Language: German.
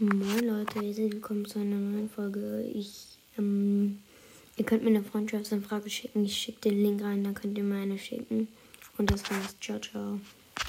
Moin Leute, herzlich willkommen zu einer neuen Folge. Ich, ähm, ihr könnt mir eine Freundschaftsanfrage schicken. Ich schicke den Link rein, dann könnt ihr mir eine schicken. Und das war's. Ciao, ciao.